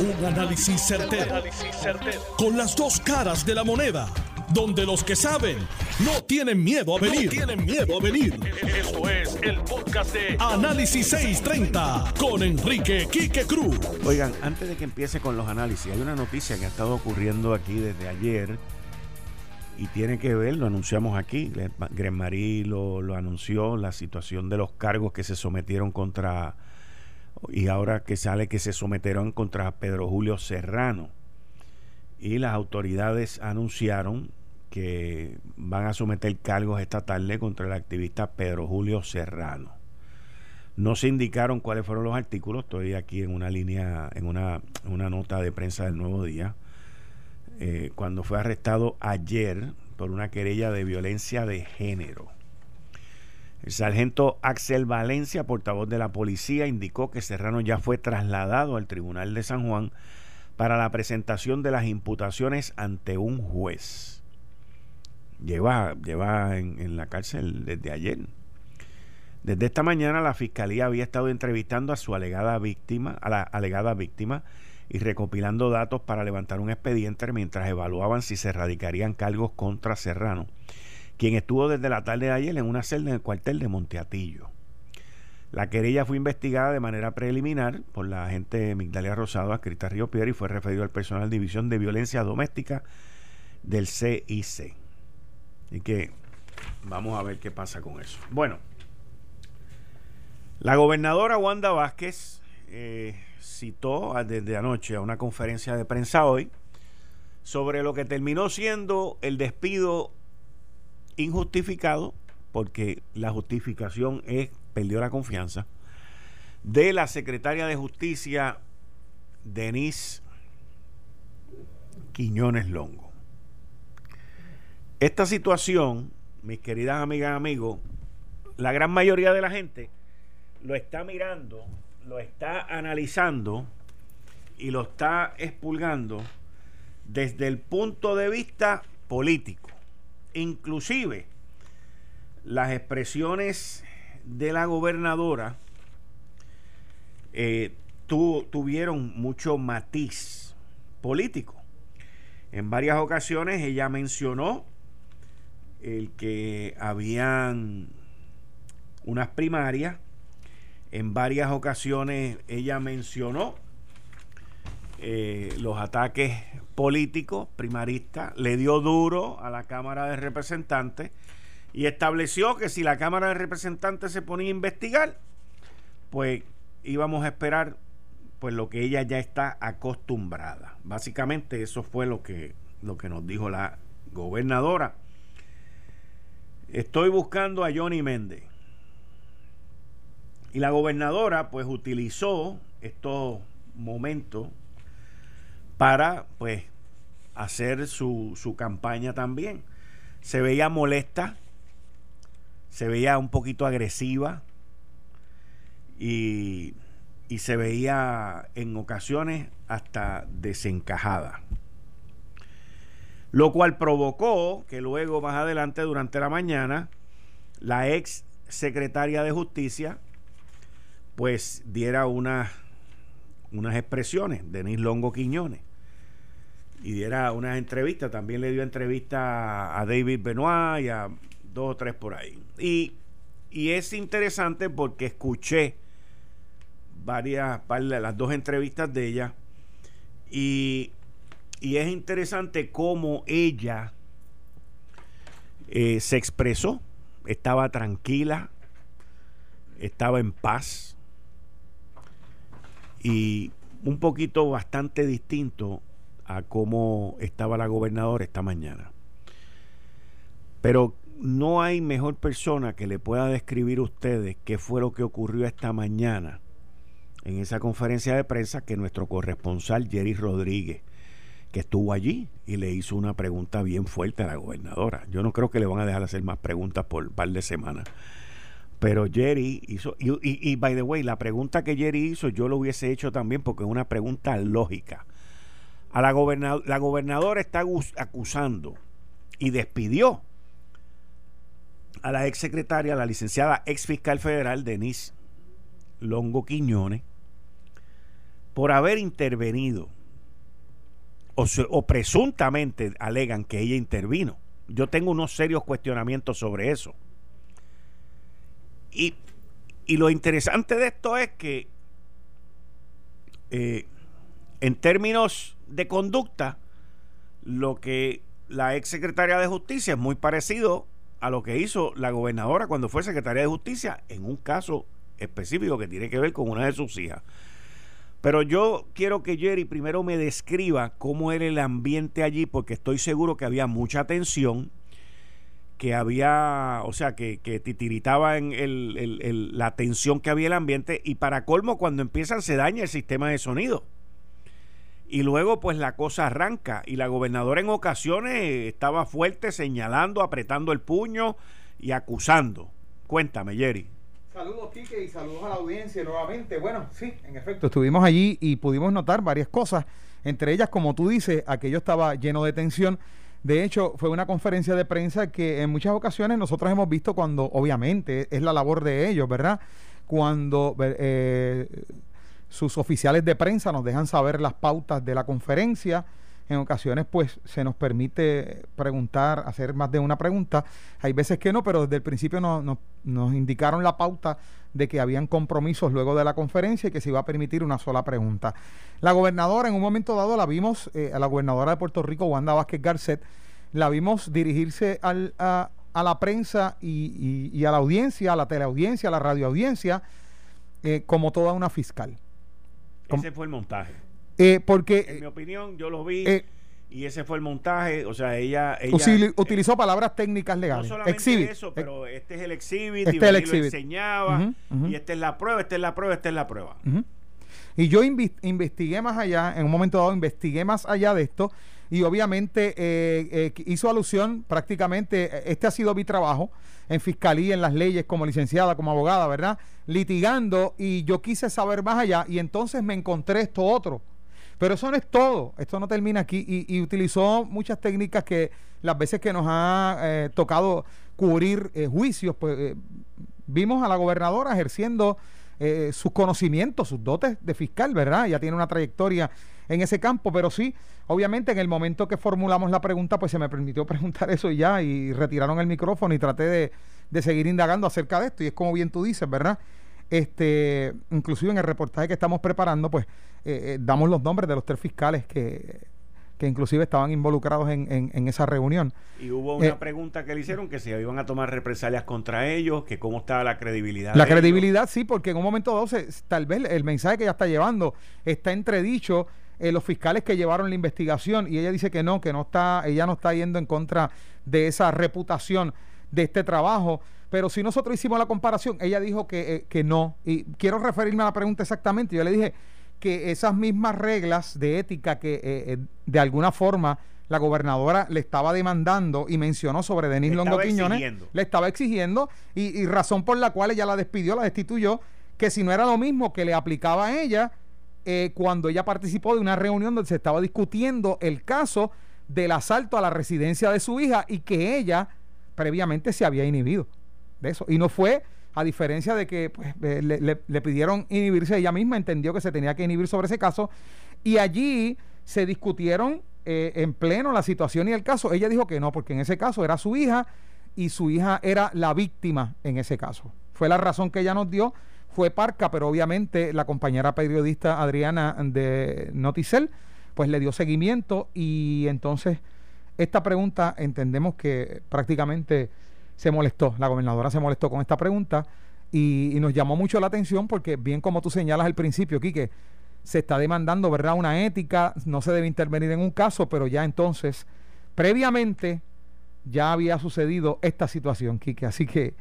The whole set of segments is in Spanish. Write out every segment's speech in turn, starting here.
Un análisis certero, Con las dos caras de la moneda. Donde los que saben no tienen miedo a venir. tienen miedo a venir. Esto es el podcast de Análisis 630 con Enrique Quique Cruz. Oigan, antes de que empiece con los análisis, hay una noticia que ha estado ocurriendo aquí desde ayer y tiene que ver, lo anunciamos aquí, Gren Marí lo, lo anunció, la situación de los cargos que se sometieron contra y ahora que sale que se sometieron contra Pedro Julio Serrano. Y las autoridades anunciaron que van a someter cargos esta tarde contra el activista Pedro Julio Serrano. No se indicaron cuáles fueron los artículos, estoy aquí en una línea, en una, nota de prensa del Nuevo Día. Eh, cuando fue arrestado ayer por una querella de violencia de género. El sargento Axel Valencia, portavoz de la policía, indicó que Serrano ya fue trasladado al Tribunal de San Juan para la presentación de las imputaciones ante un juez. Lleva, lleva en, la cárcel desde ayer. Desde esta mañana la fiscalía había estado entrevistando a su alegada víctima, a la alegada víctima, y recopilando datos para levantar un expediente mientras evaluaban si se radicarían cargos contra Serrano quien estuvo desde la tarde de ayer en una celda en el cuartel de Monteatillo. La querella fue investigada de manera preliminar por la agente Migdalia Rosado, adscrita a Río Piedra, y fue referido al personal de División de Violencia Doméstica del CIC. Y que vamos a ver qué pasa con eso. Bueno, la gobernadora Wanda Vázquez eh, citó desde anoche a una conferencia de prensa hoy sobre lo que terminó siendo el despido injustificado, porque la justificación es, perdió la confianza, de la secretaria de Justicia, Denise Quiñones Longo. Esta situación, mis queridas amigas y amigos, la gran mayoría de la gente lo está mirando, lo está analizando y lo está expulgando desde el punto de vista político. Inclusive las expresiones de la gobernadora eh, tuvieron mucho matiz político. En varias ocasiones ella mencionó el que habían unas primarias. En varias ocasiones ella mencionó eh, los ataques políticos primaristas, le dio duro a la Cámara de Representantes y estableció que si la Cámara de Representantes se ponía a investigar, pues íbamos a esperar pues lo que ella ya está acostumbrada. Básicamente eso fue lo que, lo que nos dijo la gobernadora. Estoy buscando a Johnny Méndez. Y la gobernadora pues utilizó estos momentos para pues hacer su, su campaña también. Se veía molesta, se veía un poquito agresiva y, y se veía en ocasiones hasta desencajada. Lo cual provocó que luego más adelante durante la mañana la ex secretaria de justicia pues diera unas expresiones, Denis Longo Quiñones y diera unas entrevistas. También le dio entrevista a David Benoit y a dos o tres por ahí. Y, y es interesante porque escuché varias, las dos entrevistas de ella y, y es interesante cómo ella eh, se expresó. Estaba tranquila, estaba en paz y un poquito bastante distinto a cómo estaba la gobernadora esta mañana. Pero no hay mejor persona que le pueda describir a ustedes qué fue lo que ocurrió esta mañana en esa conferencia de prensa que nuestro corresponsal Jerry Rodríguez, que estuvo allí y le hizo una pregunta bien fuerte a la gobernadora. Yo no creo que le van a dejar hacer más preguntas por un par de semanas. Pero Jerry hizo, y, y, by the way, la pregunta que Jerry hizo yo lo hubiese hecho también porque es una pregunta lógica a la, la gobernadora está acusando y despidió a la ex secretaria, la licenciada ex fiscal federal Denise Longo Quiñones, por haber intervenido, o, presuntamente alegan que ella intervino. Yo tengo unos serios cuestionamientos sobre eso. Y, lo interesante de esto es que eh, en términos de conducta, lo que la ex secretaria de Justicia es muy parecido a lo que hizo la gobernadora cuando fue secretaria de Justicia en un caso específico que tiene que ver con una de sus hijas. Pero yo quiero que Jerry primero me describa cómo era el ambiente allí, porque estoy seguro que había mucha tensión, que había, o sea, que, que titiritaba el, la tensión que había el ambiente, y para colmo, cuando empiezan se daña el sistema de sonido. Y luego pues la cosa arranca y la gobernadora en ocasiones estaba fuerte señalando, apretando el puño y acusando. Cuéntame, Jerry. Saludos, Quique, y saludos a la audiencia nuevamente. Bueno, sí, en efecto, estuvimos allí y pudimos notar varias cosas. Entre ellas, como tú dices, aquello estaba lleno de tensión. De hecho, fue una conferencia de prensa que en muchas ocasiones nosotros hemos visto cuando, obviamente, es la labor de ellos, ¿verdad? Cuando eh, sus oficiales de prensa nos dejan saber las pautas de la conferencia en ocasiones pues se nos permite preguntar, hacer más de una pregunta. Hay veces que no, pero desde el principio nos indicaron la pauta de que habían compromisos luego de la conferencia y que se iba a permitir una sola pregunta. La gobernadora en un momento dado la vimos, eh, a la gobernadora de Puerto Rico, Wanda Vázquez Garcet, la vimos dirigirse a, la prensa y, a la audiencia, a la teleaudiencia, a la radioaudiencia, eh, como toda una fiscal. Ese fue el montaje. Eh, porque. En mi opinión, yo lo vi. Eh, y ese fue el montaje, o sea, ella... utilizó palabras técnicas legales. No solamente eso, pero este es el exhibit, este y el exhibit. lo enseñaba, y esta es la prueba, esta es la prueba, esta es la prueba. Y yo investigué más allá, en un momento dado investigué más allá de esto, y obviamente eh, hizo alusión prácticamente, este ha sido mi trabajo en fiscalía, en las leyes, como licenciada, como abogada, ¿verdad? Litigando, y yo quise saber más allá, y entonces me encontré esto otro pero eso no es todo, esto no termina aquí y, utilizó muchas técnicas que las veces que nos ha eh, tocado cubrir eh, juicios, pues eh, vimos a la gobernadora ejerciendo sus conocimientos, sus dotes de fiscal, ¿verdad? Ya tiene una trayectoria en ese campo, pero sí, obviamente en el momento que formulamos la pregunta, pues se me permitió preguntar eso y ya, y retiraron el micrófono y traté de, de seguir indagando acerca de esto, y es como bien tú dices, ¿verdad? Este, inclusive en el reportaje que estamos preparando, pues eh, eh, damos los nombres de los tres fiscales que, que inclusive estaban involucrados en, en, esa reunión. Y hubo una eh, pregunta que le hicieron que si iban a tomar represalias contra ellos, que cómo estaba la credibilidad. La credibilidad sí, porque en un momento dado tal vez el mensaje que ella está llevando está entredicho en los fiscales que llevaron la investigación y ella dice que no, que no está, ella no está yendo en contra de esa reputación de este trabajo. Pero si nosotros hicimos la comparación, ella dijo que, eh, que no. Y quiero referirme a la pregunta exactamente. Yo le dije que esas mismas reglas de ética que eh, eh, de alguna forma la gobernadora le estaba demandando y mencionó sobre Denis Longo Quiñones, le estaba exigiendo y, razón por la cual ella la despidió, la destituyó, que si no era lo mismo que le aplicaba a ella cuando ella participó de una reunión donde se estaba discutiendo el caso del asalto a la residencia de su hija y que ella previamente se había inhibido de eso. Y no fue, a diferencia de que pues, eh, le, pidieron inhibirse, ella misma entendió que se tenía que inhibir sobre ese caso. Y allí se discutieron eh, en pleno la situación y el caso. Ella dijo que no, porque en ese caso era su hija y su hija era la víctima en ese caso. Fue la razón que ella nos dio. Fue parca, pero obviamente la compañera periodista Adriana de Noticel, pues le dio seguimiento y entonces esta pregunta entendemos que prácticamente se molestó, la gobernadora se molestó con esta pregunta y, nos llamó mucho la atención porque bien como tú señalas al principio, Quique, se está demandando, ¿verdad? Una ética, no se debe intervenir en un caso, pero ya entonces, previamente, ya había sucedido esta situación, Quique. Así que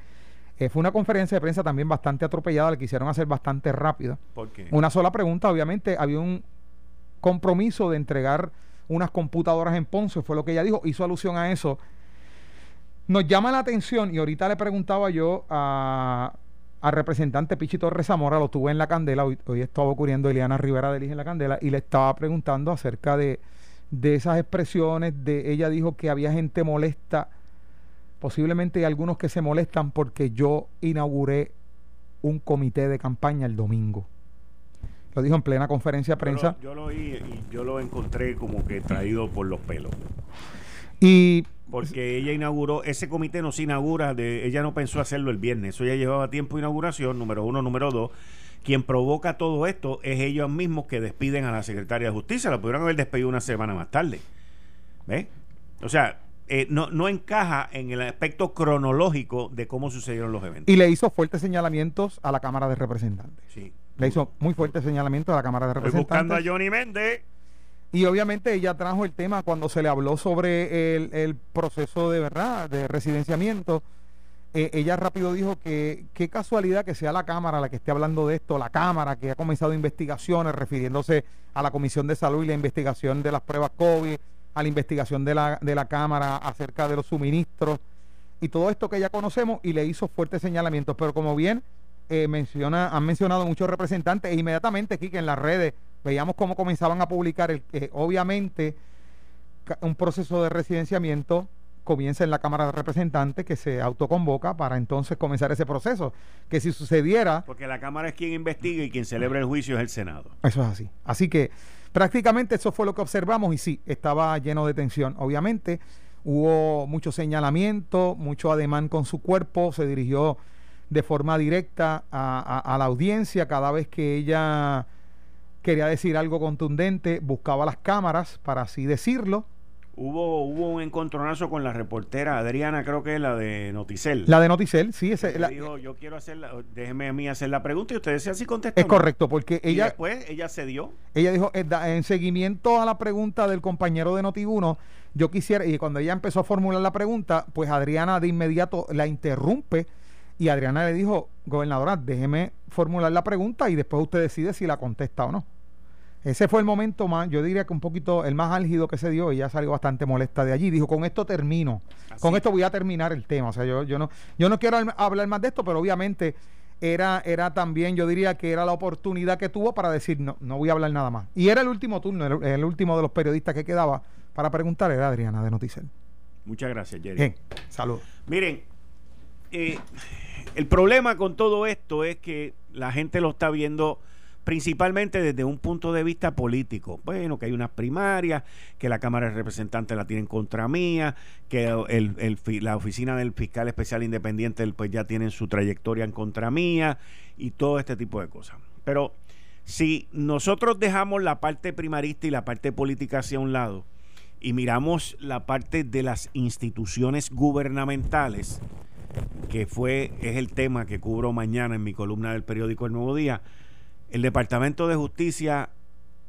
eh, fue una conferencia de prensa también bastante atropellada, la quisieron hacer bastante rápida. ¿Por qué? Una sola pregunta, obviamente, había un compromiso de entregar unas computadoras en Ponce, fue lo que ella dijo, hizo alusión a eso nos llama la atención, y ahorita le preguntaba yo a, al representante Pichi Torres Zamora, lo tuve en la candela, hoy, estaba ocurriendo Eliana Rivera de en la candela, y le estaba preguntando acerca de, de esas expresiones, de ella dijo que había gente molesta, posiblemente hay algunos que se molestan porque yo inauguré un comité de campaña el domingo. lo dijo en plena conferencia de prensa. Yo lo, yo y yo lo encontré como que traído por los pelos. Y porque ella inauguró, ese comité no se inaugura, de, ella no pensó hacerlo el viernes, eso ya llevaba tiempo de inauguración, número uno, número dos. Quien provoca todo esto es ellos mismos que despiden a la secretaria de justicia, la pudieron haber despedido una semana más tarde. ¿Ves? O sea, eh, no, no encaja en el aspecto cronológico de cómo sucedieron los eventos. Y le hizo fuertes señalamientos a la Cámara de Representantes. Sí. Le hizo muy fuertes señalamientos a la Cámara de Representantes. Estoy buscando a Johnny Méndez. Y obviamente ella trajo el tema cuando se le habló sobre el, proceso de verdad, de residenciamiento. Eh, ella rápido dijo que qué casualidad que sea la Cámara la que esté hablando de esto, la Cámara que ha comenzado investigaciones refiriéndose a la Comisión de Salud y la investigación de las pruebas COVID, a la investigación de la, de la Cámara acerca de los suministros y todo esto que ya conocemos y le hizo fuertes señalamientos. Pero como bien eh, menciona, han mencionado muchos representantes e inmediatamente aquí que en las redes veíamos cómo comenzaban a publicar, el, eh, obviamente, un proceso de residenciamiento comienza en la Cámara de Representantes que se autoconvoca para entonces comenzar ese proceso. Que si sucediera... Porque la Cámara es quien investiga y quien celebra el juicio es el Senado. Eso es así. Así que prácticamente eso fue lo que observamos y sí, estaba lleno de tensión. Obviamente hubo mucho señalamiento, mucho ademán con su cuerpo, se dirigió de forma directa a la audiencia cada vez que ella quería decir algo contundente, buscaba las cámaras para así decirlo. Hubo, hubo un encontronazo con la reportera Adriana, creo que es la de Noticel. La de Noticel, sí. Ese, la, dijo, yo quiero hacer, déjeme a mí hacer la pregunta y ustedes así contestan. Es correcto, porque ella... Y después ella cedió. Ella dijo, eh, en seguimiento a la pregunta del compañero de Noti1, yo quisiera, y cuando ella empezó a formular la pregunta, pues Adriana de inmediato la interrumpe y Adriana le dijo, gobernadora, déjeme formular la pregunta y después usted decide si la contesta o no. Ese fue el momento más, yo diría que un poquito el más álgido que se dio y ya salió bastante molesta de allí. Dijo, con esto termino, con esto voy a terminar el tema. O sea, yo, yo, no, yo no quiero hablar más de esto, pero obviamente era, era también, yo diría que era la oportunidad que tuvo para decir, no, no voy a hablar nada más. Y era el último turno, el, último de los periodistas que quedaba para preguntar era Adriana de Noticel. Muchas gracias, Jerry. Bien, saludos. Miren, eh, el problema con todo esto es que la gente lo está viendo principalmente desde un punto de vista político. Bueno, que hay unas primarias, que la Cámara de Representantes la tienen contra mía, que la oficina del fiscal especial independiente pues ya tienen su trayectoria en contra mía y todo este tipo de cosas. Pero si nosotros dejamos la parte primarista y la parte política hacia un lado y miramos la parte de las instituciones gubernamentales, que fue es el tema que cubro mañana en mi columna del periódico El Nuevo Día, el Departamento de Justicia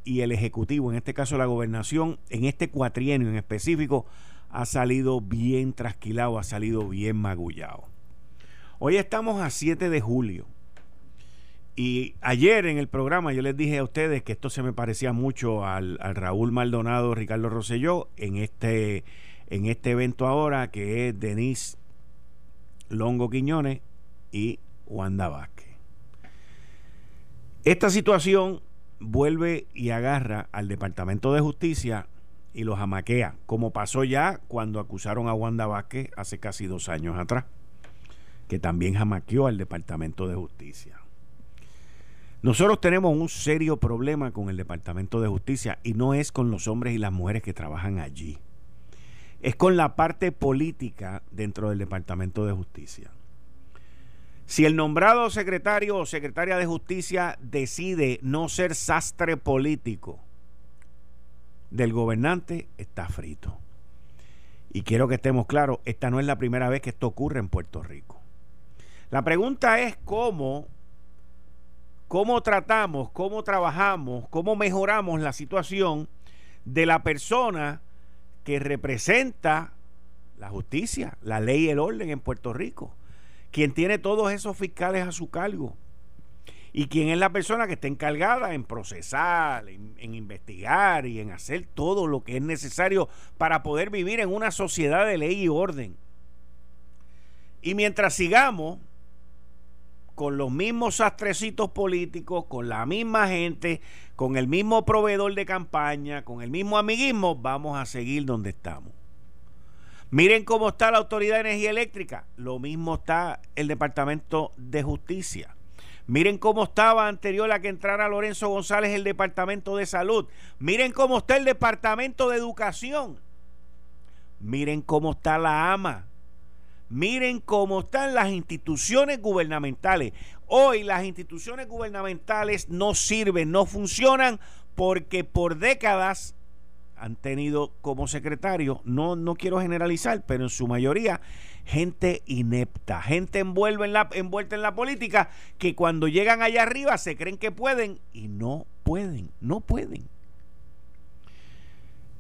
y el Ejecutivo, en este caso la gobernación, en este cuatrienio en específico, ha salido bien trasquilado, ha salido bien magullado. Hoy estamos a 7 de julio. Y ayer en el programa yo les dije a ustedes que esto se me parecía mucho al, Raúl Maldonado, Ricardo Rosselló, en este, en este evento ahora que es Denise Longo Quiñones y Wanda Vázquez. Esta situación vuelve y agarra al Departamento de Justicia y los amaquea, como pasó ya cuando acusaron a Wanda Vázquez hace casi dos años atrás, que también jamaqueó al Departamento de Justicia. Nosotros tenemos un serio problema con el Departamento de Justicia y no es con los hombres y las mujeres que trabajan allí. Es con la parte política dentro del Departamento de Justicia. Si el nombrado secretario o secretaria de justicia decide no ser sastre político del gobernante, está frito. Y quiero que estemos claros, esta no es la primera vez que esto ocurre en Puerto Rico. La pregunta es cómo, cómo tratamos, cómo trabajamos, cómo mejoramos la situación de la persona que representa la justicia, la ley y el orden en Puerto Rico quien tiene todos esos fiscales a su cargo y quien es la persona que está encargada en procesar, en, investigar y en hacer todo lo que es necesario para poder vivir en una sociedad de ley y orden. Y mientras sigamos con los mismos sastrecitos políticos, con la misma gente, con el mismo proveedor de campaña, con el mismo amiguismo, vamos a seguir donde estamos. Miren cómo está la Autoridad de Energía Eléctrica. Lo mismo está el Departamento de Justicia. Miren cómo estaba anterior a que entrara Lorenzo González el Departamento de Salud. Miren cómo está el Departamento de Educación. Miren cómo está la AMA. Miren cómo están las instituciones gubernamentales. Hoy las instituciones gubernamentales no sirven, no funcionan porque por décadas han tenido como secretario, no, no quiero generalizar, pero en su mayoría, gente inepta, gente envuelta en, la, envuelta en la política que cuando llegan allá arriba se creen que pueden y no pueden, no pueden.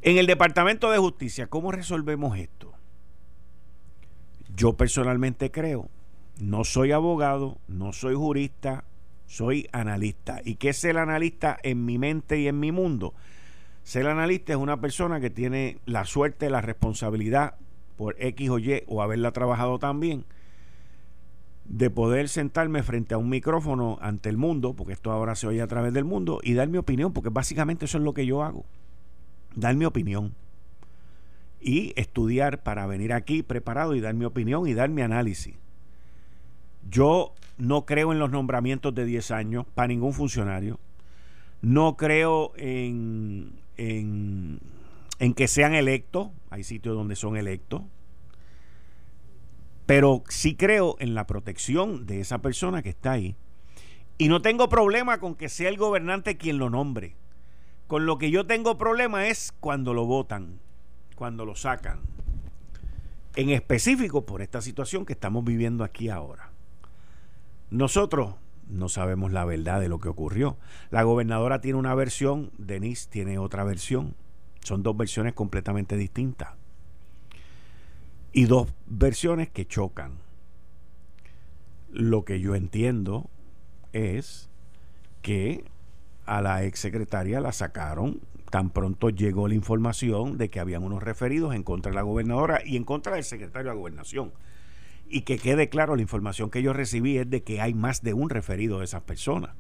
En el Departamento de Justicia, ¿cómo resolvemos esto? Yo personalmente creo, no soy abogado, no soy jurista, soy analista. ¿Y qué es el analista en mi mente y en mi mundo? Ser analista es una persona que tiene la suerte, la responsabilidad por X o Y o haberla trabajado también, de poder sentarme frente a un micrófono ante el mundo, porque esto ahora se oye a través del mundo, y dar mi opinión, porque básicamente eso es lo que yo hago, dar mi opinión y estudiar para venir aquí preparado y dar mi opinión y dar mi análisis. Yo no creo en los nombramientos de 10 años para ningún funcionario. No creo en, en, que sean electos. Hay sitios donde son electos. Pero sí creo en la protección de esa persona que está ahí. Y no tengo problema con que sea el gobernante quien lo nombre. Con lo que yo tengo problema es cuando lo votan cuando lo sacan. En específico por esta situación que estamos viviendo aquí ahora. Nosotros no sabemos la verdad de lo que ocurrió. La gobernadora tiene una versión, Denise tiene otra versión. Son dos versiones completamente distintas. Y dos versiones que chocan. Lo que yo entiendo es que a la exsecretaria la sacaron tan pronto llegó la información de que habían unos referidos en contra de la gobernadora y en contra del secretario de gobernación. Y que quede claro, la información que yo recibí es de que hay más de un referido de esas personas.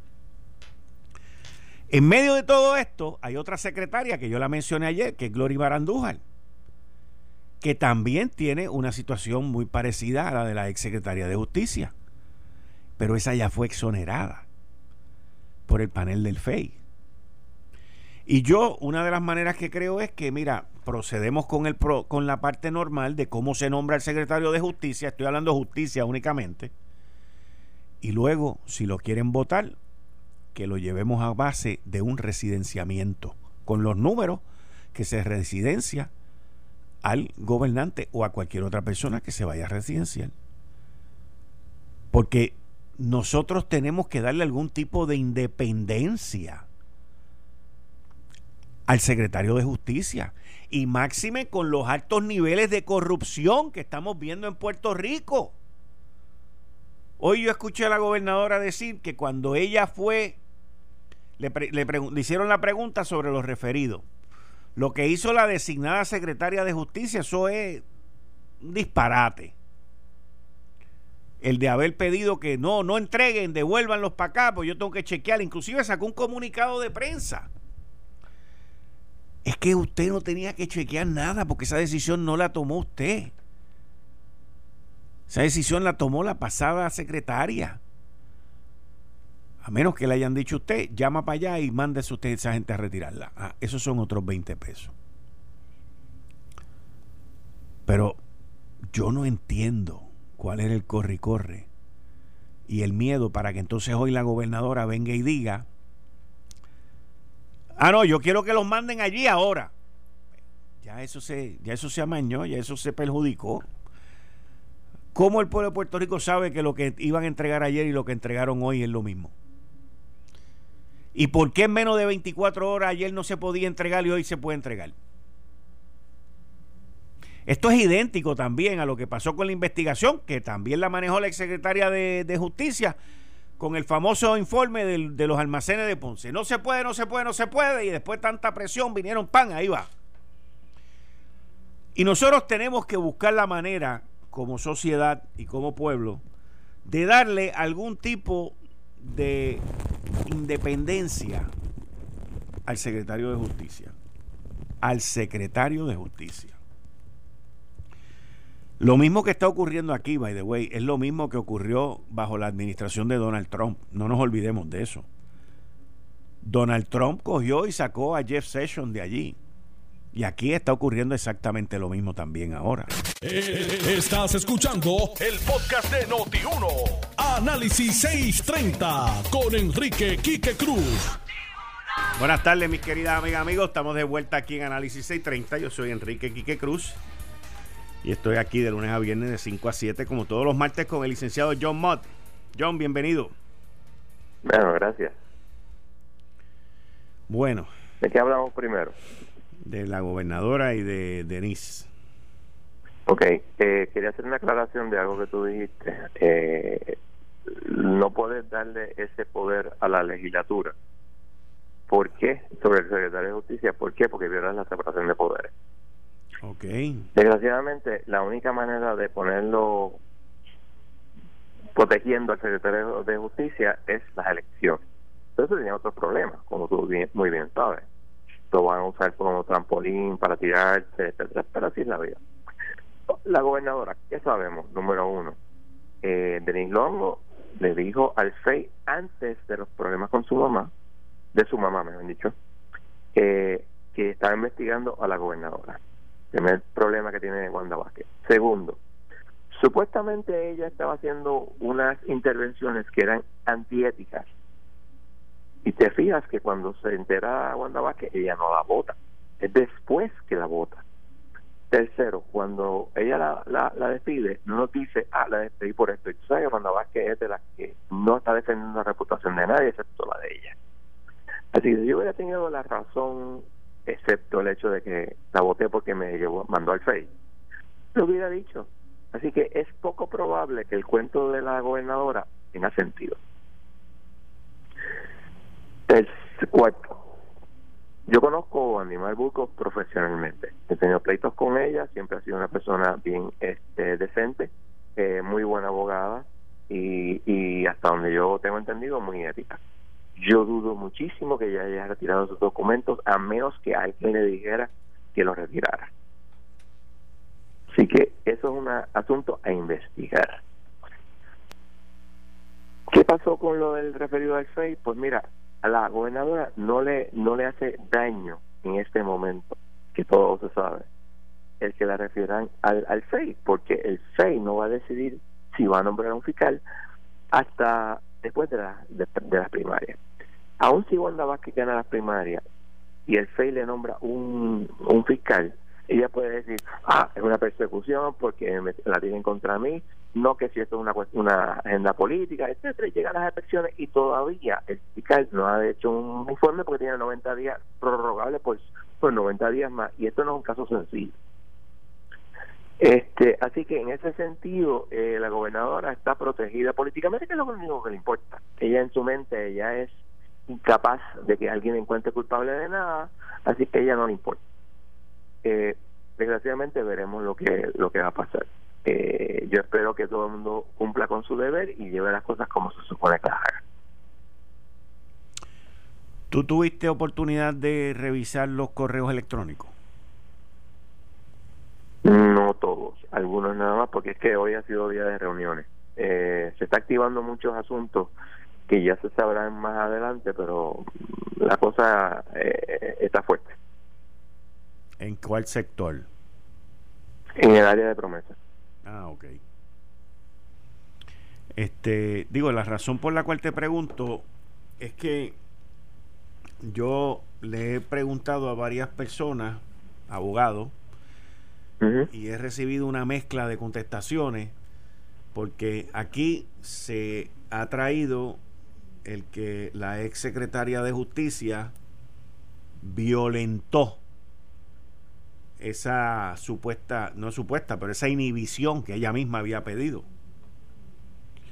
En medio de todo esto, hay otra secretaria que yo la mencioné ayer, que es Gloria Barandújar, que también tiene una situación muy parecida a la de la exsecretaria de Justicia. Pero esa ya fue exonerada por el panel del FEI. Y yo, una de las maneras que creo es que, mira, procedemos con, el con la parte normal de cómo se nombra el secretario de justicia, estoy hablando de justicia únicamente, y luego, si lo quieren votar, que lo llevemos a base de un residenciamiento, con los números que se residencia al gobernante o a cualquier otra persona que se vaya a residenciar. Porque nosotros tenemos que darle algún tipo de independencia al secretario de Justicia. Y máxime con los altos niveles de corrupción que estamos viendo en Puerto Rico. Hoy yo escuché a la gobernadora decir que cuando ella fue, le, le hicieron la pregunta sobre los referidos. Lo que hizo la designada secretaria de Justicia, eso es un disparate. El de haber pedido que no, no entreguen, devuélvanlos para acá, pues yo tengo que chequear. Inclusive sacó un comunicado de prensa es que usted no tenía que chequear nada porque esa decisión no la tomó usted. Esa decisión la tomó la pasada secretaria. A menos que le hayan dicho usted, llama para allá y mándese usted esa gente a retirarla. Ah, esos son otros 20 pesos. Pero yo no entiendo cuál era el corre y corre y el miedo para que entonces hoy la gobernadora venga y diga Ah, no, yo quiero que los manden allí ahora. Ya eso se, ya eso se amañó, ya eso se perjudicó. ¿Cómo el pueblo de Puerto Rico sabe que lo que iban a entregar ayer y lo que entregaron hoy es lo mismo? ¿Y por qué en menos de 24 horas ayer no se podía entregar y hoy se puede entregar? Esto es idéntico también a lo que pasó con la investigación, que también la manejó la exsecretaria de, de Justicia, con el famoso informe de, los almacenes de Ponce. No se puede, no se puede, no se puede. Y después tanta presión, vinieron pan, ahí va. Y nosotros tenemos que buscar la manera, como sociedad y como pueblo, de darle algún tipo de independencia al secretario de justicia. Al secretario de justicia. Lo mismo que está ocurriendo aquí, by the way, es lo mismo que ocurrió bajo la administración de Donald Trump. No nos olvidemos de eso. Donald Trump cogió y sacó a Jeff Sessions de allí. Y aquí está ocurriendo exactamente lo mismo también ahora. Eh, estás escuchando el podcast de Noti1. Análisis 630 con Enrique Quique Cruz. Buenas tardes, mis queridas amigas, amigos. Estamos de vuelta aquí en Análisis 630. Yo soy Enrique Quique Cruz. Y estoy aquí de lunes a viernes de 5 a 7, como todos los martes, con el licenciado John Mott. John, bienvenido. Bueno, gracias. Bueno. ¿De qué hablamos primero? De la gobernadora y de Denise. Ok, eh, quería hacer una aclaración de algo que tú dijiste. Eh, no puedes darle ese poder a la legislatura. ¿Por qué? Sobre el secretario de Justicia. ¿Por qué? Porque viola la separación de poderes. Ok. Desgraciadamente, la única manera de ponerlo protegiendo al secretario de Justicia es las elecciones. Entonces tiene otros problemas, como tú muy bien sabes. Lo van a usar como trampolín para tirarse, etcétera, pero así es la vida. La gobernadora, ¿qué sabemos? Número uno, eh, Denis Longo le dijo al FEI antes de los problemas con su mamá, de su mamá, me han dicho, que estaba investigando a la gobernadora. Primer problema que tiene Wanda Vázquez. Segundo, supuestamente ella estaba haciendo unas intervenciones que eran antiéticas. Y te fijas que cuando se entera Wanda Vázquez, ella no la vota. Es después que la vota. Tercero, cuando ella la, la, la, despide, no dice, ah, la despedí por esto. Y tú sabes que Wanda Vázquez es de las que no está defendiendo la reputación de nadie, excepto la de ella. Así que si yo hubiera tenido la razón excepto el hecho de que la voté porque me llevó, mandó al FEI. Lo hubiera dicho. Así que es poco probable que el cuento de la gobernadora tenga sentido. El cuarto. Yo conozco a Animal Burgos profesionalmente. He tenido pleitos con ella, siempre ha sido una persona bien este, decente, eh, muy buena abogada y, y hasta donde yo tengo entendido, muy ética. Yo dudo muchísimo que ella haya retirado sus documentos a menos que alguien le dijera que los retirara. Así que eso es un asunto a investigar. ¿Qué pasó con lo del referido al FEI? Pues mira, a la gobernadora no le no le hace daño en este momento, que todo se sabe, el que la refieran al, al FEI, porque el FEI no va a decidir si va a nombrar a un fiscal hasta después de, la, de las primarias aún si Wanda Vázquez gana las primarias y el FEI le nombra un, un fiscal, ella puede decir, ah, es una persecución porque la tienen contra mí, no que si esto es una, una agenda política, etcétera, y llegan las elecciones y todavía el fiscal no ha hecho un informe porque tiene 90 días prorrogable por, por 90 días más, y esto no es un caso sencillo. Este, así que en ese sentido, eh, la gobernadora está protegida políticamente, que es lo único que le importa. Ella en su mente, ella es incapaz de que alguien encuentre culpable de nada, así que a ella no le importa. Eh, desgraciadamente veremos lo que lo que va a pasar. Eh, yo espero que todo el mundo cumpla con su deber y lleve las cosas como se supone que las haga. ¿Tú tuviste oportunidad de revisar los correos electrónicos? No todos, algunos nada más, porque es que hoy ha sido día de reuniones. Eh, se está activando muchos asuntos que ya se sabrán más adelante, pero la cosa eh, está fuerte. ¿En cuál sector? En el área de promesa. Ah, ok. Este, digo, la razón por la cual te pregunto es que yo le he preguntado a varias personas, abogados, y he recibido una mezcla de contestaciones, porque aquí se ha traído el que la ex secretaria de Justicia violentó esa supuesta, no supuesta, pero esa inhibición que ella misma había pedido.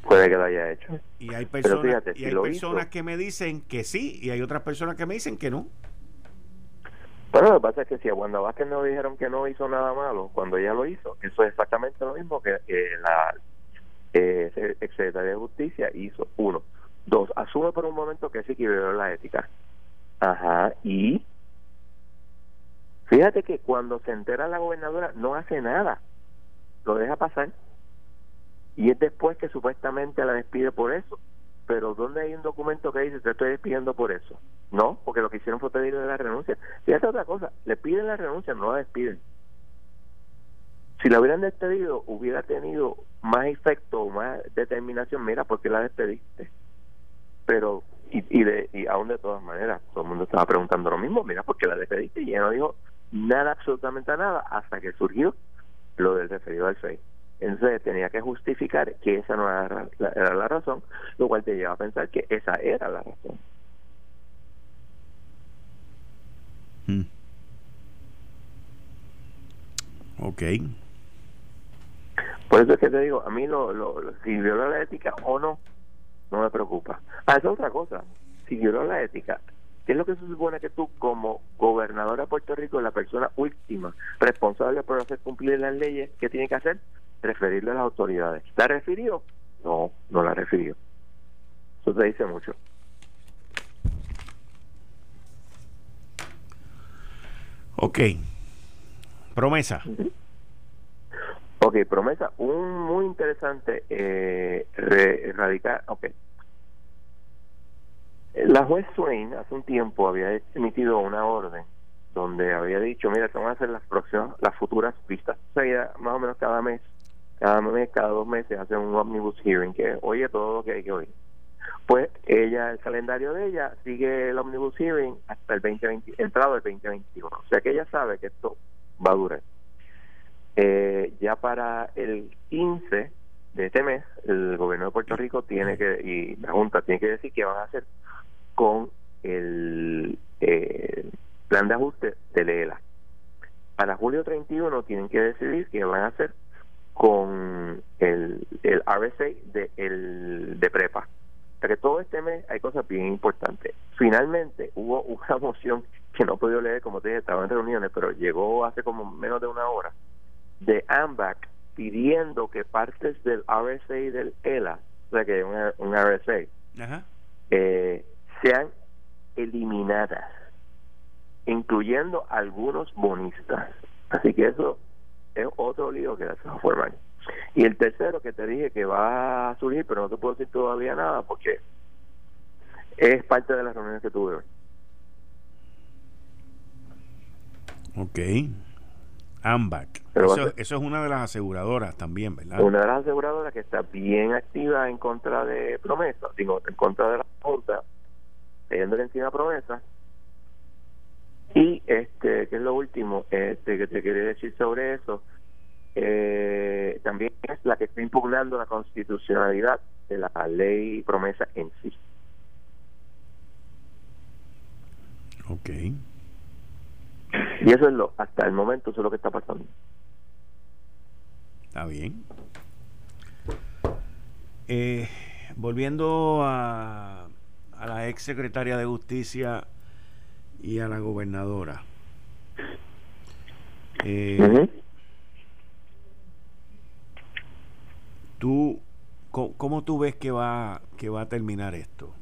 Puede que lo haya hecho. Y hay personas, y hay personas que me dicen que sí y hay otras personas que me dicen que no. Bueno, lo que pasa es que si a Wanda Vázquez no dijeron que no hizo nada malo cuando ella lo hizo, eso es exactamente lo mismo que la eh, ex secretaria de Justicia hizo. Uno, Dos, asume por un momento que sí que violó la ética. Ajá, y fíjate que cuando se entera la gobernadora no hace nada. lo deja pasar y es después que supuestamente la despide por eso. Pero ¿dónde hay un documento que dice te estoy despidiendo por eso? No, porque lo que hicieron fue pedirle la renuncia. Fíjate otra cosa, le piden la renuncia, no la despiden. Si la hubieran despedido, hubiera tenido más efecto, más determinación. Mira, ¿por qué la despediste? Pero, y, y, de, y aún de todas maneras, todo el mundo estaba preguntando lo mismo. Mira, ¿por qué la despediste? Y ella no dijo nada, absolutamente nada, hasta que surgió lo del referido al FEI. Entonces tenía que justificar que esa no era la, era la razón, lo cual te lleva a pensar que esa era la razón. Hmm. Ok. Por eso es que te digo, a mí lo, lo, si viola la ética o no, no me preocupa. Ah, esa es otra cosa. Si la ética, ¿qué es lo que se supone que tú como gobernador de Puerto Rico, la persona última responsable por hacer cumplir las leyes, ¿qué tiene que hacer? Referirle a las autoridades. ¿La refirió? No, no la refirió. Eso te dice mucho. Ok. Promesa. Ok, promesa. Un muy interesante eh, radical. Ok. La juez Swain hace un tiempo había emitido una orden donde había dicho, mira, te van a hacer las próximas, las futuras pistas. O sea, más o menos cada mes, cada mes, cada dos meses hacen un omnibus hearing que oye todo lo que hay que oír. Pues ella, el calendario de ella sigue el omnibus hearing hasta el 2020, entrado el 2021. O sea que ella sabe que esto va a durar. Eh, ya para el 15 de este mes, el gobierno de Puerto Rico tiene que, y la Junta tiene que decir qué van a hacer con el eh, plan de ajuste de Lela. Para julio 31 tienen que decidir qué van a hacer con el, el RSA de, el, de prepa. O sea que todo este mes hay cosas bien importantes. Finalmente hubo una moción que no he podido leer, como te dije, estaba en reuniones, pero llegó hace como menos de una hora, de AMBAC pidiendo que partes del RSA y del ELA, o sea que un, un RSA, Eh, sean eliminadas, incluyendo algunos bonistas. Así que eso es otro lío que se va a formar. Y el tercero que te dije que va a surgir, pero no te puedo decir todavía nada porque es parte de las reuniones que tuve hoy. Ok. AMBAC. Eso, eso, es una de las aseguradoras también, ¿verdad? Una de las aseguradoras que está bien activa en contra de promesas, digo, en contra de la Junta, pidiéndole encima promesas. Y, este, que es lo último este que te quería decir sobre eso, eh, también es la que está impugnando la constitucionalidad de la ley promesa en sí. Ok. Y eso es lo, hasta el momento, eso es lo que está pasando. Está bien. Eh, volviendo a, a la ex secretaria de Justicia y a la gobernadora. Eh, ¿Tú cómo, tú ves que va que va a terminar esto?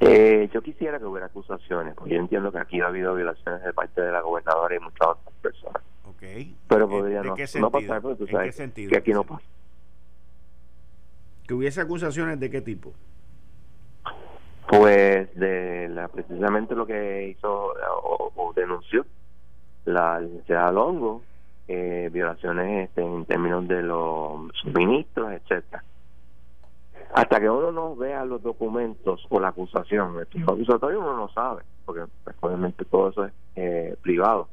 Eh, yo quisiera que hubiera acusaciones, porque yo entiendo que aquí ha habido violaciones de parte de la gobernadora y muchas otras personas. Okay. Pero podría no, no, pasar, porque tú sabes que aquí no pasa. ¿Que hubiese acusaciones de qué tipo? Pues de la, precisamente lo que hizo o, denunció la licenciada Longo, eh, violaciones este, en términos de los suministros, etcétera hasta que uno no vea los documentos o la acusación, el acusatorio uno no sabe, porque pues, obviamente todo eso es eh, privado.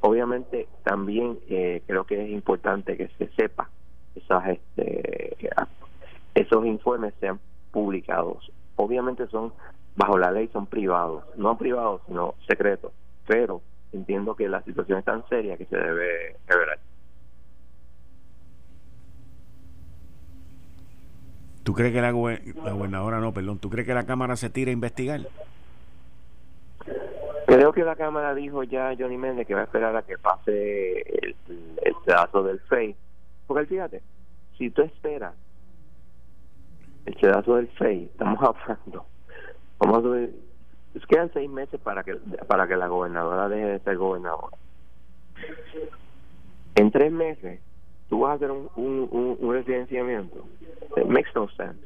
Obviamente también eh, creo que es importante que se sepa esas este, esos informes sean publicados. Obviamente son bajo la ley son privados, no privados sino secretos, pero entiendo que la situación es tan seria que se debe revelar. ¿Tú crees que la, gobernadora, no, perdón, ¿tú crees que la Cámara se tira a investigar? Creo que la Cámara dijo ya Johnny Méndez que va a esperar a que pase el, pedazo del FEI. Porque fíjate, si tú esperas el pedazo del FEI, estamos hablando, vamos a quedan seis meses para que para que la gobernadora deje de ser gobernadora. En tres meses, tú vas a hacer un, un, un, residenciamiento. It makes no sense.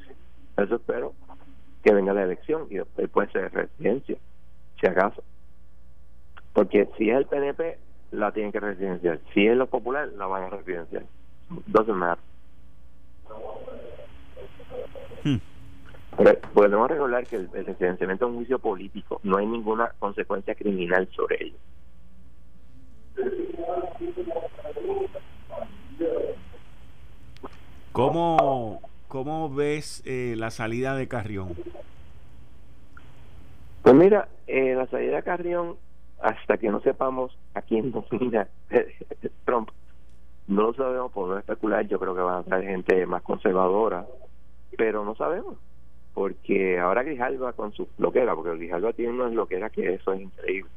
Eso espero que venga la elección y después ser residencia, si acaso. Porque si es el PNP, la tienen que residenciar. Si es lo popular, la van a residenciar. Doesn't matter. Hmm. Pero podemos recordar que el, residenciamiento es un juicio político, no hay ninguna consecuencia criminal sobre ello. ¿Cómo, cómo ves eh, la salida de Carrión? Pues mira, eh, la salida de Carrión, hasta que no sepamos a quién domina Trump, no lo sabemos, podemos especular, yo creo que van a ser gente más conservadora, pero no sabemos, porque ahora Grijalva con su bloquera, porque Grijalva tiene unas bloqueras que eso es increíble.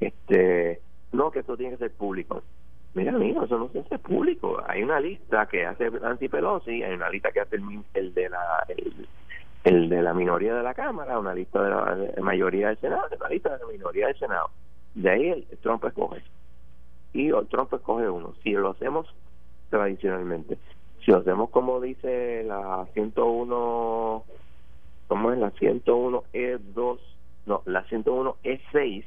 Este, no, que eso tiene que ser público. Mira, amigo, eso no que ser público. Hay una lista que hace Nancy Pelosi, hay una lista que hace el, de la el, de la minoría de la Cámara, una lista de la, mayoría del Senado, una lista de la minoría del Senado. De ahí el, Trump escoge. Y el Trump escoge uno. Si lo hacemos tradicionalmente, si lo hacemos como dice la 101, ¿cómo es la 101 E2? No, la 101 E6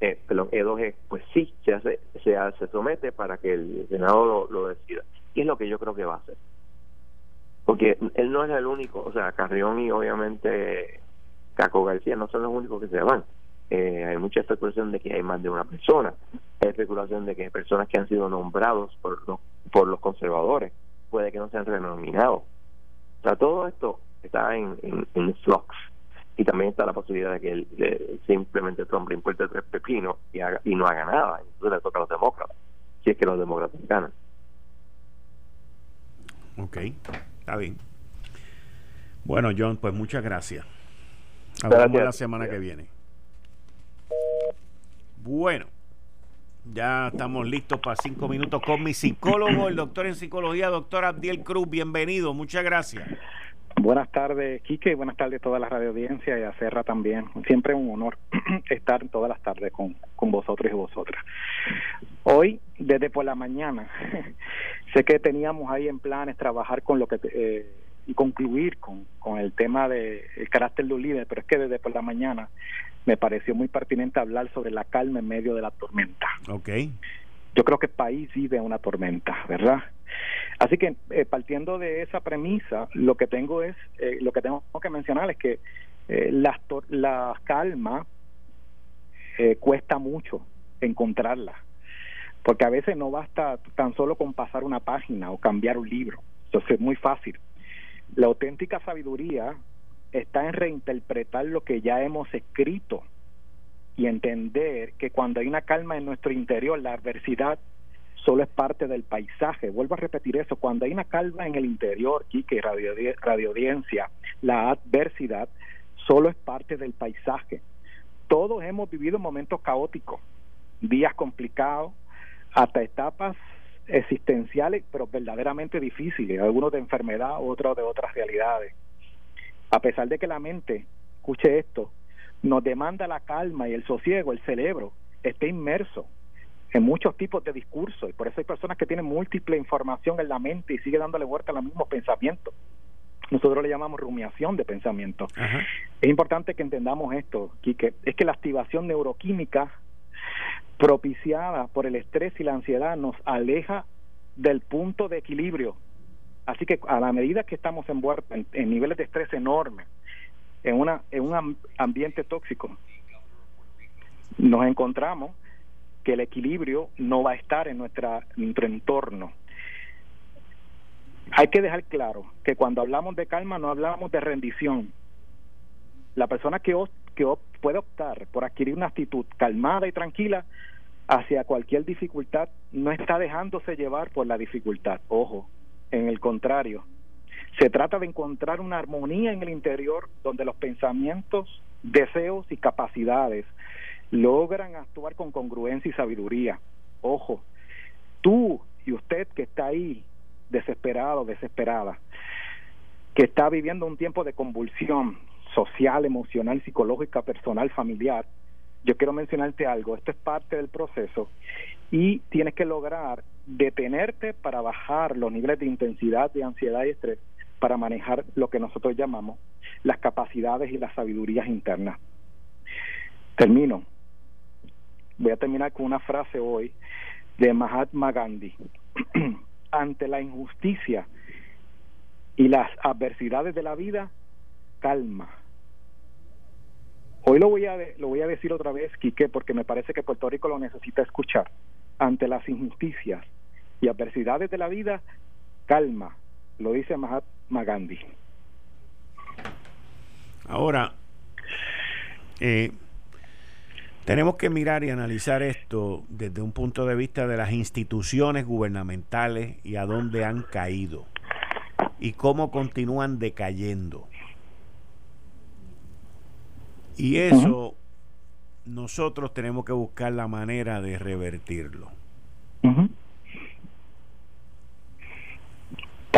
eh, perdón, E2G, pues sí, se hace, se, se somete para que el Senado lo, decida. Y es lo que yo creo que va a hacer. Porque él no es el único, o sea, Carrión y obviamente Caco García no son los únicos que se van. Eh, hay mucha especulación de que hay más de una persona. Hay especulación de que hay personas que han sido nombrados por los, por los conservadores. Puede que no sean renominados. O sea, todo esto está en, en, en flux y también está la posibilidad de que él, simplemente Trump le importe tres pepinos y, haga, y no haga nada. Entonces le toca a los demócratas, si es que los demócratas ganan. Ok, está bien. Bueno, John, pues muchas gracias. Hablamos la semana que viene. Bueno, ya estamos listos para cinco minutos con mi psicólogo, el doctor en psicología, doctor Abdiel Cruz. Bienvenido, muchas gracias. Buenas tardes, Quique, buenas tardes a toda la radio audiencia y a Serra también. Siempre un honor estar todas las tardes con, con vosotros y vosotras. Hoy, desde por la mañana, sé que teníamos ahí en planes trabajar con lo que eh, y concluir con, con el tema del de, carácter de un líder, pero es que desde por la mañana me pareció muy pertinente hablar sobre la calma en medio de la tormenta. Okay. Yo creo que el país vive una tormenta, ¿verdad? Así que eh, partiendo de esa premisa, lo que tengo es, eh, lo que tengo que mencionar es que eh, la, la calma cuesta mucho encontrarla, porque a veces no basta tan solo con pasar una página o cambiar un libro, eso es muy fácil. La auténtica sabiduría está en reinterpretar lo que ya hemos escrito y entender que cuando hay una calma en nuestro interior, la adversidad solo es parte del paisaje. Vuelvo a repetir eso, cuando hay una calma en el interior, Quique, radio, radio audiencia, la adversidad solo es parte del paisaje. Todos hemos vivido momentos caóticos, días complicados, hasta etapas existenciales, pero verdaderamente difíciles, algunos de enfermedad, otros de otras realidades. A pesar de que la mente, escuche esto, nos demanda la calma y el sosiego, el cerebro esté inmerso en muchos tipos de discursos y por eso hay personas que tienen múltiple información en la mente y sigue dándole vuelta a los mismos pensamientos. Nosotros le llamamos rumiación de pensamiento. Es importante que entendamos esto, Quique, es que la activación neuroquímica propiciada por el estrés y la ansiedad nos aleja del punto de equilibrio. Así que a la medida que estamos envueltos en, en niveles de estrés enormes, en, una, en un ambiente tóxico, nos encontramos que el equilibrio no va a estar en nuestra, nuestro entorno. Hay que dejar claro que cuando hablamos de calma no hablamos de rendición. La persona que, que puede optar por adquirir una actitud calmada y tranquila hacia cualquier dificultad no está dejándose llevar por la dificultad. Ojo, en el contrario, se trata de encontrar una armonía en el interior donde los pensamientos, deseos y capacidades logran actuar con congruencia y sabiduría. Ojo, tú y usted que está ahí desesperado, desesperada, que está viviendo un tiempo de convulsión social, emocional, psicológica, personal, familiar, yo quiero mencionarte algo, esto es parte del proceso y tienes que lograr detenerte para bajar los niveles de intensidad de ansiedad y estrés para manejar lo que nosotros llamamos las capacidades y las sabidurías internas. Termino. Voy a terminar con una frase hoy de Mahatma Gandhi. Ante la injusticia y las adversidades de la vida, calma. Hoy lo voy a lo voy a decir otra vez, Quique, porque me parece que Puerto Rico lo necesita escuchar. Ante las injusticias y adversidades de la vida, calma, lo dice Mahatma Gandhi. Ahora, eh, tenemos que mirar y analizar esto desde un punto de vista de las instituciones gubernamentales y a dónde han caído y cómo continúan decayendo. Y eso nosotros tenemos que buscar la manera de revertirlo.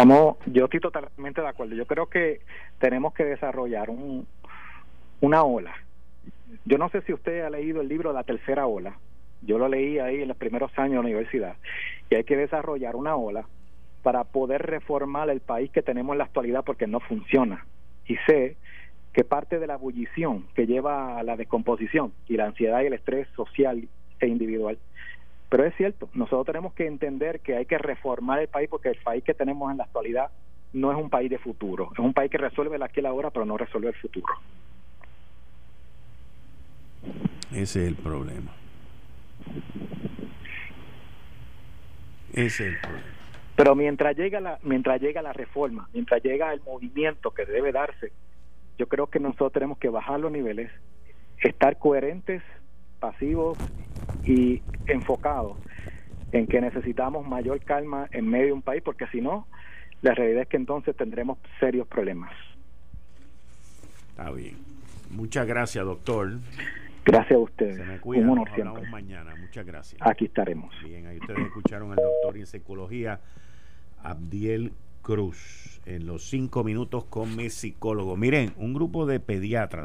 Estamos, yo estoy totalmente de acuerdo. Yo creo que tenemos que desarrollar un, una ola. Yo no sé si usted ha leído el libro La Tercera Ola. Yo lo leí ahí en los primeros años de la universidad. Y hay que desarrollar una ola para poder reformar el país que tenemos en la actualidad porque no funciona. Y sé que parte de la ebullición que lleva a la descomposición y la ansiedad y el estrés social e individual. Pero es cierto, nosotros tenemos que entender que hay que reformar el país porque el país que tenemos en la actualidad no es un país de futuro, es un país que resuelve la aquí y la ahora, pero no resuelve el futuro. Ese es el problema. Ese es el problema. Pero mientras llega la mientras llega la reforma, mientras llega el movimiento que debe darse yo creo que nosotros tenemos que bajar los niveles, estar coherentes, pasivos y enfocados en que necesitamos mayor calma en medio de un país, porque si no, la realidad es que entonces tendremos serios problemas. Está bien. Muchas gracias, doctor. Gracias a ustedes. Se me cuida. Nos hablamos mañana. Muchas gracias. Aquí estaremos. Bien, ahí ustedes escucharon al doctor en psicología, Abdiel Cruz en los cinco minutos con mi psicólogo. Miren, un grupo de pediatras,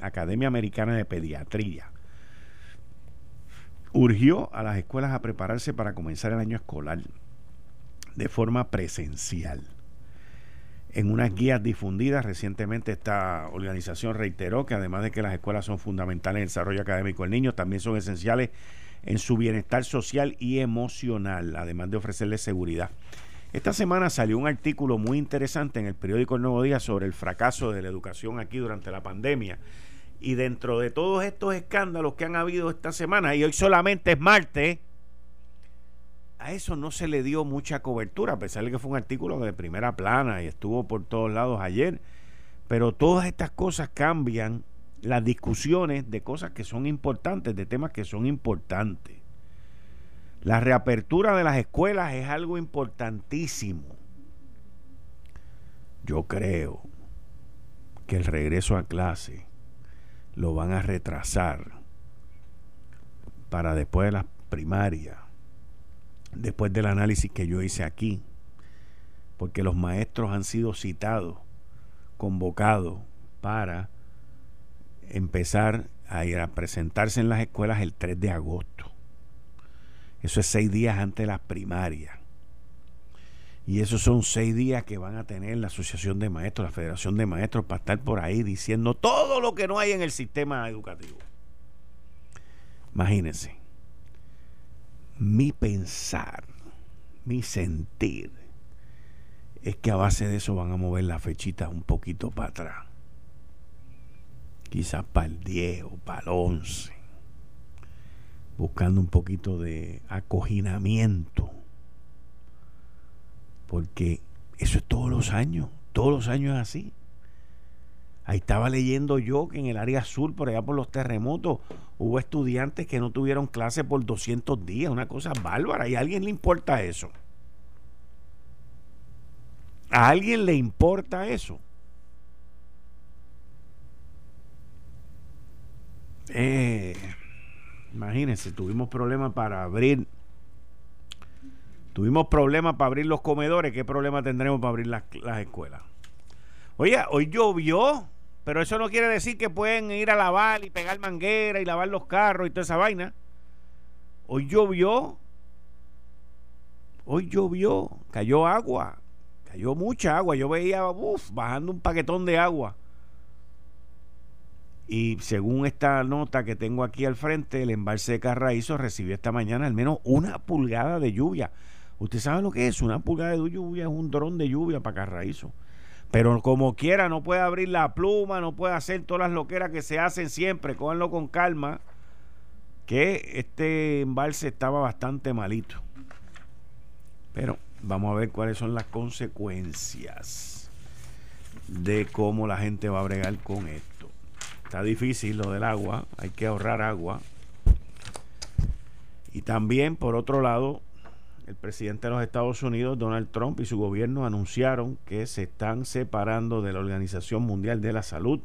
la Academia Americana de Pediatría, urgió a las escuelas a prepararse para comenzar el año escolar de forma presencial. En unas guías difundidas recientemente esta organización reiteró que además de que las escuelas son fundamentales en el desarrollo académico del niño, también son esenciales en su bienestar social y emocional, además de ofrecerles seguridad. Esta semana salió un artículo muy interesante en el periódico El Nuevo Día sobre el fracaso de la educación aquí durante la pandemia. Y dentro de todos estos escándalos que han habido esta semana, y hoy solamente es martes, a eso no se le dio mucha cobertura, a pesar de que fue un artículo de primera plana y estuvo por todos lados ayer. Pero todas estas cosas cambian las discusiones de cosas que son importantes, de temas que son importantes. La reapertura de las escuelas es algo importantísimo. Yo creo que el regreso a clase lo van a retrasar para después de las primarias, después del análisis que yo hice aquí, porque los maestros han sido citados, convocados para empezar a ir a presentarse en las escuelas el 3 de agosto. Eso es seis días antes de las primarias. Y esos son seis días que van a tener la Asociación de Maestros, la Federación de Maestros, para estar por ahí diciendo todo lo que no hay en el sistema educativo. Imagínense. Mi pensar, mi sentir, es que a base de eso van a mover la fechita un poquito para atrás. Quizás para el 10 o para el 11 buscando un poquito de acoginamiento. Porque eso es todos los años, todos los años es así. Ahí estaba leyendo yo que en el área sur, por allá por los terremotos, hubo estudiantes que no tuvieron clase por 200 días, una cosa bárbara, y a alguien le importa eso. ¿A alguien le importa eso? Eh, Imagínense, tuvimos problemas para abrir. Tuvimos problemas para abrir los comedores. ¿Qué problema tendremos para abrir las, escuelas? Oye, hoy llovió. pero eso no quiere decir que pueden ir a lavar y pegar manguera y lavar los carros y toda esa vaina. Hoy llovió. Hoy llovió. Cayó agua. Cayó mucha agua. Yo veía, uff, bajando un paquetón de agua. Y según esta nota que tengo aquí al frente, el embalse de Carraízo recibió esta mañana al menos una pulgada de lluvia. Usted sabe lo que es, una pulgada de lluvia es un dron de lluvia para Carraízo. Pero como quiera, no puede abrir la pluma, no puede hacer todas las loqueras que se hacen siempre. Cóganlo con calma, que este embalse estaba bastante malito. Pero vamos a ver cuáles son las consecuencias de cómo la gente va a bregar con esto. Está difícil lo del agua, hay que ahorrar agua. Y también, por otro lado, el presidente de los Estados Unidos, Donald Trump, y su gobierno anunciaron que se están separando de la Organización Mundial de la Salud,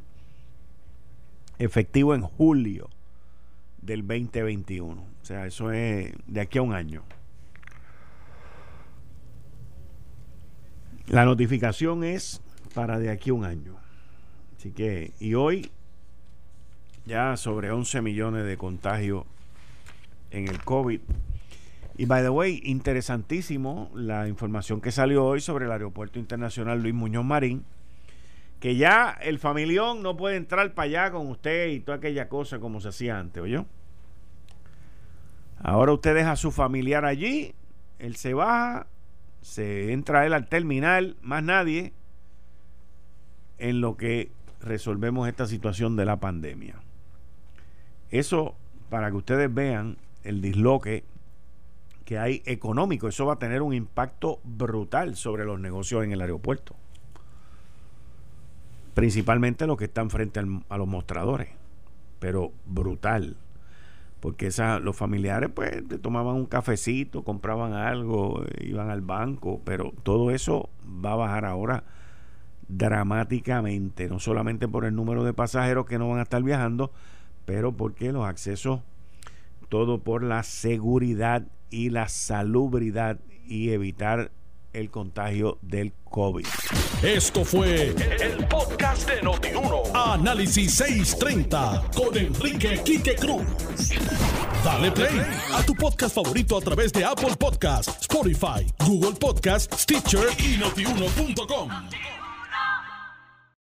efectivo en julio del 2021. O sea, eso es de aquí a un año. La notificación es para de aquí a un año. Así que, y hoy ya sobre 11 millones de contagios en el COVID. Y by the way, interesantísimo la información que salió hoy sobre el Aeropuerto Internacional Luis Muñoz Marín, que ya el familión no puede entrar para allá con usted y toda aquella cosa como se hacía antes, ¿oyó? Ahora usted deja a su familiar allí, él se baja, se entra él al terminal, más nadie, en lo que resolvemos esta situación de la pandemia. Eso, para que ustedes vean el disloque que hay económico, eso va a tener un impacto brutal sobre los negocios en el aeropuerto. Principalmente los que están frente a los mostradores, pero brutal. Porque esa, los familiares pues tomaban un cafecito, compraban algo, iban al banco, pero todo eso va a bajar ahora dramáticamente, no solamente por el número de pasajeros que no van a estar viajando, pero porque los accesos, todo por la seguridad y la salubridad y evitar el contagio del COVID. Esto fue el, podcast de Notiuno. Análisis 630 con Enrique Quique Cruz. Dale play a tu podcast favorito a través de Apple Podcasts, Spotify, Google Podcasts, Stitcher y notiuno.com.